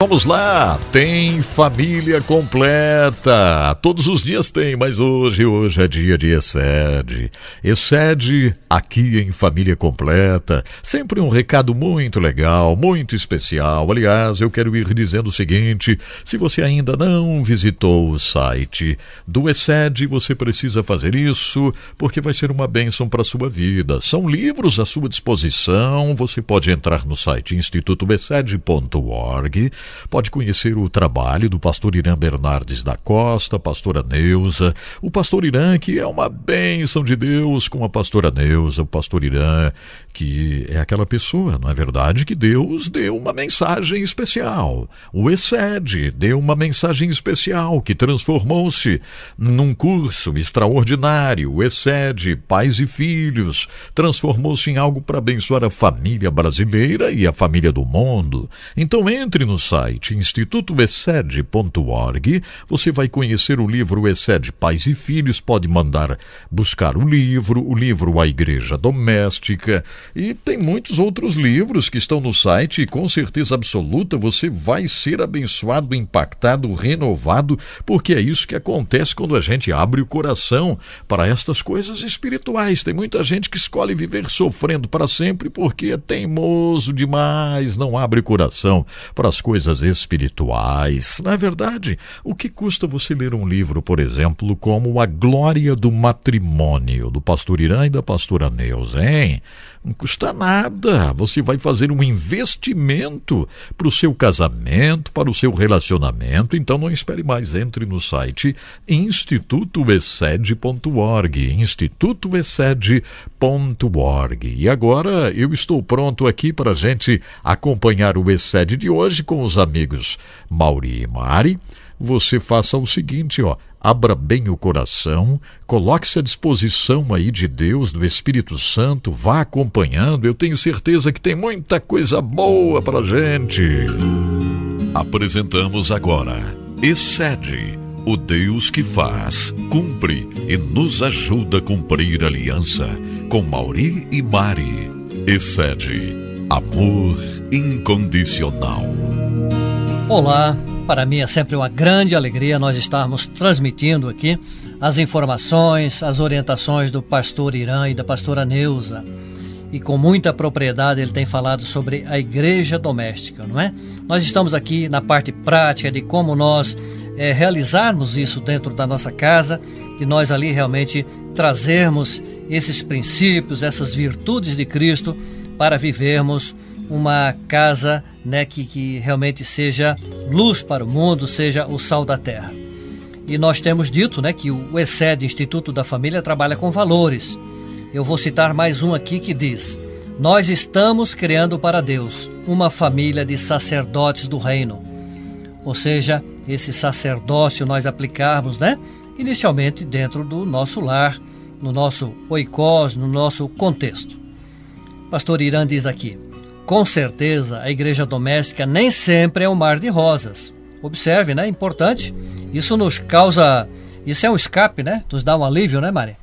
Vamos lá, tem família completa. Todos os dias tem, mas hoje, hoje é dia de Excede. Excede aqui em Família Completa. Sempre um recado muito legal, muito especial. Aliás, eu quero ir dizendo o seguinte: se você ainda não visitou o site do Excede, você precisa fazer isso, porque vai ser uma bênção para a sua vida. São livros à sua disposição. Você pode entrar no site institutoexcede.org pode conhecer o trabalho do pastor Irã Bernardes da Costa, pastora Neuza, o pastor Irã, que é uma bênção de Deus com a pastora Neuza, o pastor Irã, que é aquela pessoa, não é verdade, que Deus deu uma mensagem especial. O Excede deu uma mensagem especial que transformou-se num curso extraordinário. O Excede, pais e filhos, transformou-se em algo para abençoar a família brasileira e a família do mundo. Então entre no site institutoexcede.org, você vai conhecer o livro Excede Pais e Filhos, pode mandar buscar o livro, o livro A Igreja Doméstica, e tem muitos outros livros que estão no site e com certeza absoluta você vai ser abençoado, impactado, renovado, porque é isso que acontece quando a gente abre o coração para estas coisas espirituais. Tem muita gente que escolhe viver sofrendo para sempre porque é teimoso demais, não abre o coração para as coisas espirituais. Na é verdade, o que custa você ler um livro, por exemplo, como A Glória do Matrimônio, do pastor Irã e da pastora Neuza, hein? Custa nada. Você vai fazer um investimento para o seu casamento, para o seu relacionamento. Então não espere mais. Entre no site institutoexcede.org. institutoexcede.org. E agora eu estou pronto aqui para a gente acompanhar o Excede de hoje com os amigos Mauri e Mari você faça o seguinte, ó, abra bem o coração, coloque-se à disposição aí de Deus, do Espírito Santo, vá acompanhando. Eu tenho certeza que tem muita coisa boa para gente. Apresentamos agora Excede, o Deus que faz, cumpre e nos ajuda a cumprir a aliança com Mauri e Mari. Excede, amor incondicional. Olá, para mim é sempre uma grande alegria nós estarmos transmitindo aqui as informações, as orientações do pastor Irã e da pastora Neuza. E com muita propriedade ele tem falado sobre a igreja doméstica, não é? Nós estamos aqui na parte prática de como nós é, realizarmos isso dentro da nossa casa, de nós ali realmente trazermos esses princípios, essas virtudes de Cristo para vivermos uma casa né, que, que realmente seja luz para o mundo, seja o sal da terra. E nós temos dito né, que o ESED, Instituto da Família, trabalha com valores. Eu vou citar mais um aqui que diz: Nós estamos criando para Deus uma família de sacerdotes do reino. Ou seja, esse sacerdócio nós aplicarmos, né? Inicialmente dentro do nosso lar, no nosso oikos, no nosso contexto. Pastor Irã diz aqui: com certeza, a igreja doméstica nem sempre é um mar de rosas. Observe, né? Importante. Isso nos causa. Isso é um escape, né? Nos dá um alívio, né, Mari?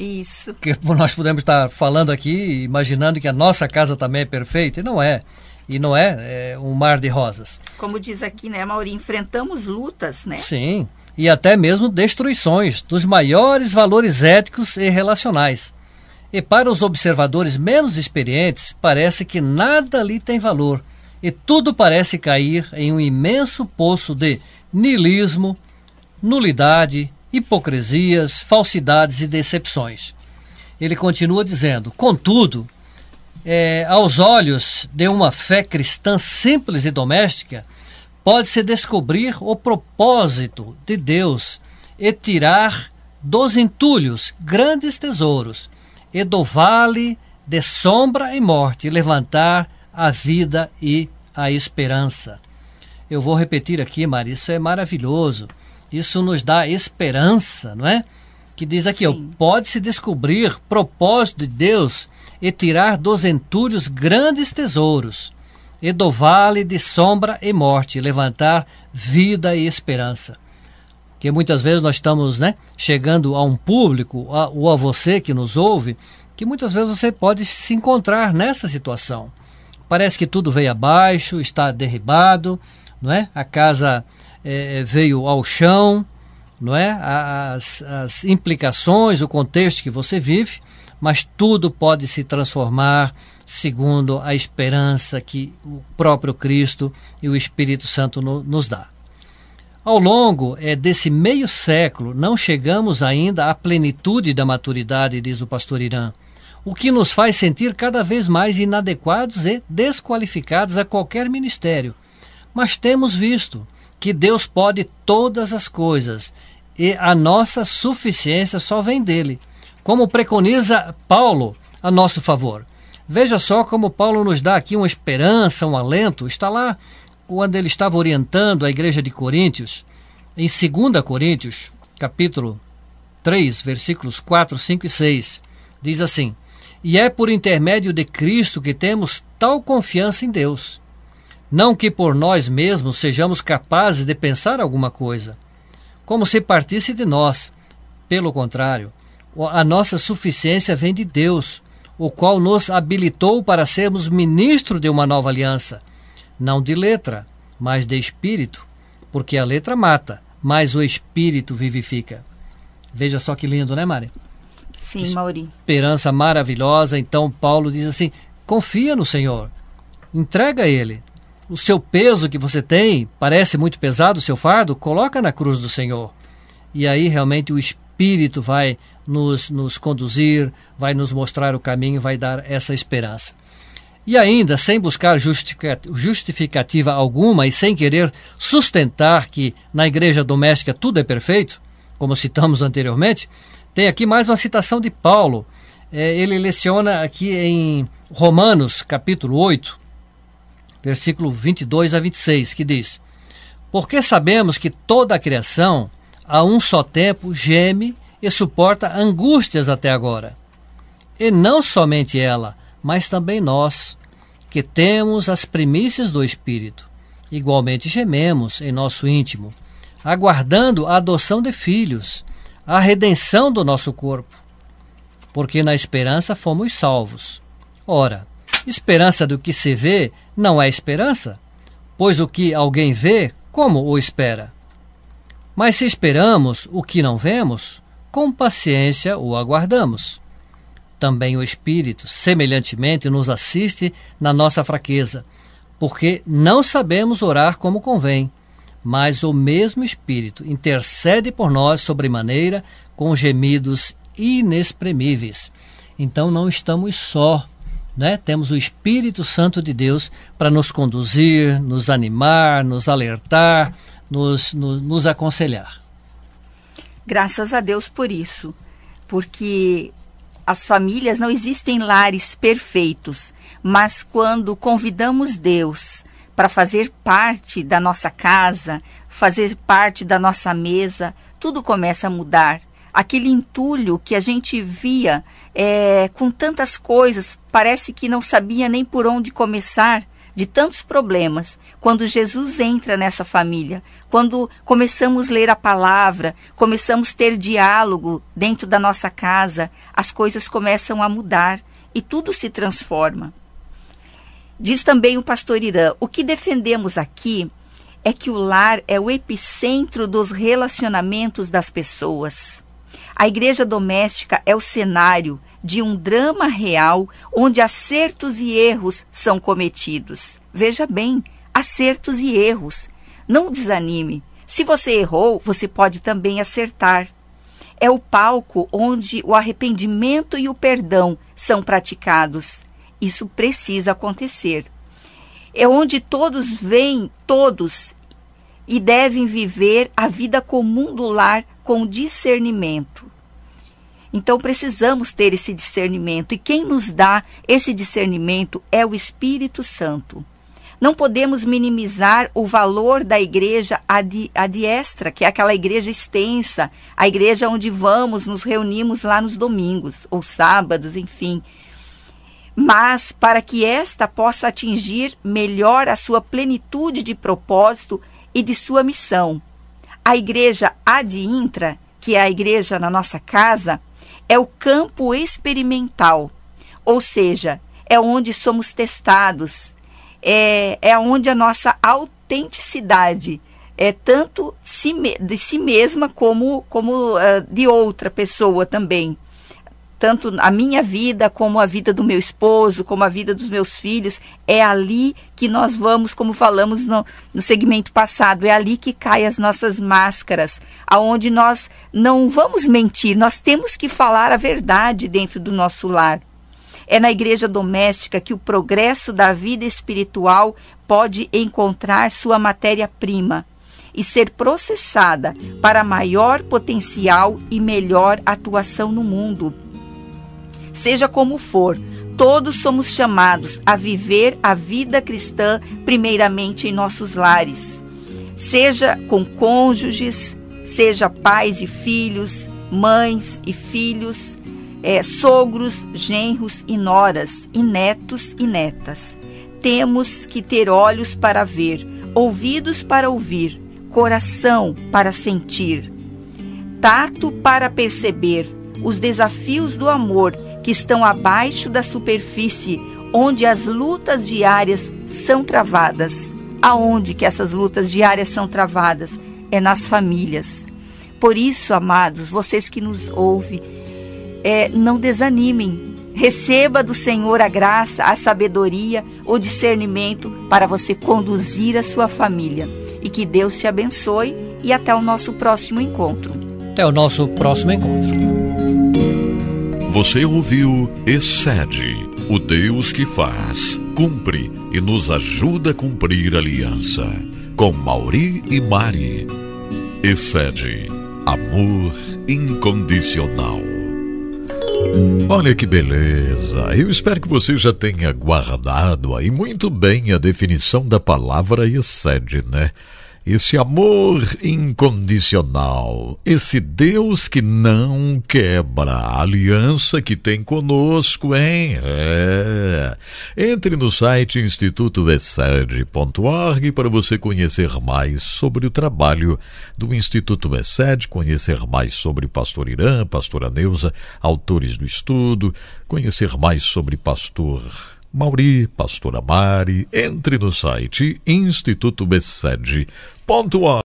Isso. Que nós podemos estar falando aqui, imaginando que a nossa casa também é perfeita, e não é. E não é, é um mar de rosas. Como diz aqui, né, Mauri? Enfrentamos lutas, né? Sim. E até mesmo destruições dos maiores valores éticos e relacionais. E para os observadores menos experientes, parece que nada ali tem valor e tudo parece cair em um imenso poço de niilismo, nulidade, hipocrisias, falsidades e decepções. Ele continua dizendo: contudo, é, aos olhos de uma fé cristã simples e doméstica, pode-se descobrir o propósito de Deus e tirar dos entulhos grandes tesouros e do vale de sombra e morte levantar a vida e a esperança. Eu vou repetir aqui, Maria, isso é maravilhoso. Isso nos dá esperança, não é? Que diz aqui, pode-se descobrir propósito de Deus e tirar dos entulhos grandes tesouros, e do vale de sombra e morte levantar vida e esperança que muitas vezes nós estamos né, chegando a um público, a, ou a você que nos ouve, que muitas vezes você pode se encontrar nessa situação. Parece que tudo veio abaixo, está derribado, não é? A casa é, veio ao chão, não é? As, as implicações, o contexto que você vive, mas tudo pode se transformar segundo a esperança que o próprio Cristo e o Espírito Santo no, nos dá. Ao longo é, desse meio século, não chegamos ainda à plenitude da maturidade, diz o pastor Irã, o que nos faz sentir cada vez mais inadequados e desqualificados a qualquer ministério. Mas temos visto que Deus pode todas as coisas e a nossa suficiência só vem dele, como preconiza Paulo a nosso favor. Veja só como Paulo nos dá aqui uma esperança, um alento. Está lá quando ele estava orientando a igreja de Coríntios, em 2 Coríntios, capítulo 3, versículos 4, 5 e 6. Diz assim: E é por intermédio de Cristo que temos tal confiança em Deus. Não que por nós mesmos sejamos capazes de pensar alguma coisa, como se partisse de nós. Pelo contrário, a nossa suficiência vem de Deus, o qual nos habilitou para sermos ministro de uma nova aliança, não de letra, mas de espírito, porque a letra mata, mas o espírito vivifica. Veja só que lindo, né, Mari? Sim, Mauri. Esperança maravilhosa. Então Paulo diz assim: confia no Senhor, entrega a Ele o seu peso que você tem parece muito pesado, o seu fardo, coloca na cruz do Senhor. E aí realmente o Espírito vai nos, nos conduzir, vai nos mostrar o caminho, vai dar essa esperança. E ainda, sem buscar justificativa alguma e sem querer sustentar que na igreja doméstica tudo é perfeito, como citamos anteriormente, tem aqui mais uma citação de Paulo. É, ele leciona aqui em Romanos, capítulo 8, versículo 22 a 26, que diz: Porque sabemos que toda a criação, a um só tempo, geme e suporta angústias até agora. E não somente ela, mas também nós, que temos as primícias do Espírito, igualmente gememos em nosso íntimo, aguardando a adoção de filhos, a redenção do nosso corpo. Porque na esperança fomos salvos. Ora, Esperança do que se vê não é esperança, pois o que alguém vê, como o espera? Mas se esperamos o que não vemos, com paciência o aguardamos. Também o Espírito, semelhantemente, nos assiste na nossa fraqueza, porque não sabemos orar como convém, mas o mesmo Espírito intercede por nós sobremaneira com gemidos inexprimíveis. Então não estamos só né? Temos o Espírito Santo de Deus para nos conduzir, nos animar, nos alertar, nos, nos, nos aconselhar. Graças a Deus por isso, porque as famílias não existem lares perfeitos, mas quando convidamos Deus para fazer parte da nossa casa, fazer parte da nossa mesa, tudo começa a mudar. Aquele entulho que a gente via é, com tantas coisas, parece que não sabia nem por onde começar, de tantos problemas. Quando Jesus entra nessa família, quando começamos a ler a palavra, começamos a ter diálogo dentro da nossa casa, as coisas começam a mudar e tudo se transforma. Diz também o pastor Irã: o que defendemos aqui é que o lar é o epicentro dos relacionamentos das pessoas. A igreja doméstica é o cenário de um drama real onde acertos e erros são cometidos. Veja bem, acertos e erros. Não desanime. Se você errou, você pode também acertar. É o palco onde o arrependimento e o perdão são praticados. Isso precisa acontecer. É onde todos vêm, todos, e devem viver a vida comum do lar com discernimento. Então precisamos ter esse discernimento e quem nos dá esse discernimento é o Espírito Santo. Não podemos minimizar o valor da igreja adiestra, que é aquela igreja extensa, a igreja onde vamos, nos reunimos lá nos domingos ou sábados, enfim. Mas para que esta possa atingir melhor a sua plenitude de propósito e de sua missão, a igreja ad intra, que é a igreja na nossa casa, é o campo experimental, ou seja, é onde somos testados, é, é onde a nossa autenticidade é tanto de si mesma como, como uh, de outra pessoa também tanto a minha vida como a vida do meu esposo, como a vida dos meus filhos, é ali que nós vamos, como falamos no, no segmento passado, é ali que caem as nossas máscaras, aonde nós não vamos mentir, nós temos que falar a verdade dentro do nosso lar. É na igreja doméstica que o progresso da vida espiritual pode encontrar sua matéria-prima e ser processada para maior potencial e melhor atuação no mundo. Seja como for, todos somos chamados a viver a vida cristã primeiramente em nossos lares. Seja com cônjuges, seja pais e filhos, mães e filhos, é, sogros, genros e noras, e netos e netas. Temos que ter olhos para ver, ouvidos para ouvir, coração para sentir, tato para perceber os desafios do amor que estão abaixo da superfície, onde as lutas diárias são travadas. Aonde que essas lutas diárias são travadas? É nas famílias. Por isso, amados, vocês que nos ouvem, é, não desanimem. Receba do Senhor a graça, a sabedoria, o discernimento para você conduzir a sua família. E que Deus te abençoe e até o nosso próximo encontro. Até o nosso próximo encontro. Você ouviu Excede, o Deus que faz, cumpre e nos ajuda a cumprir a aliança. Com Mauri e Mari. Excede, amor incondicional. Olha que beleza! Eu espero que você já tenha guardado aí muito bem a definição da palavra excede, né? Esse amor incondicional, esse Deus que não quebra a aliança que tem conosco, hein? É. Entre no site institutoessed.org para você conhecer mais sobre o trabalho do Instituto Essed, conhecer mais sobre Pastor Irã, Pastora Neuza, autores do estudo, conhecer mais sobre Pastor Mauri, Pastora Mari, entre no site institutobessede.org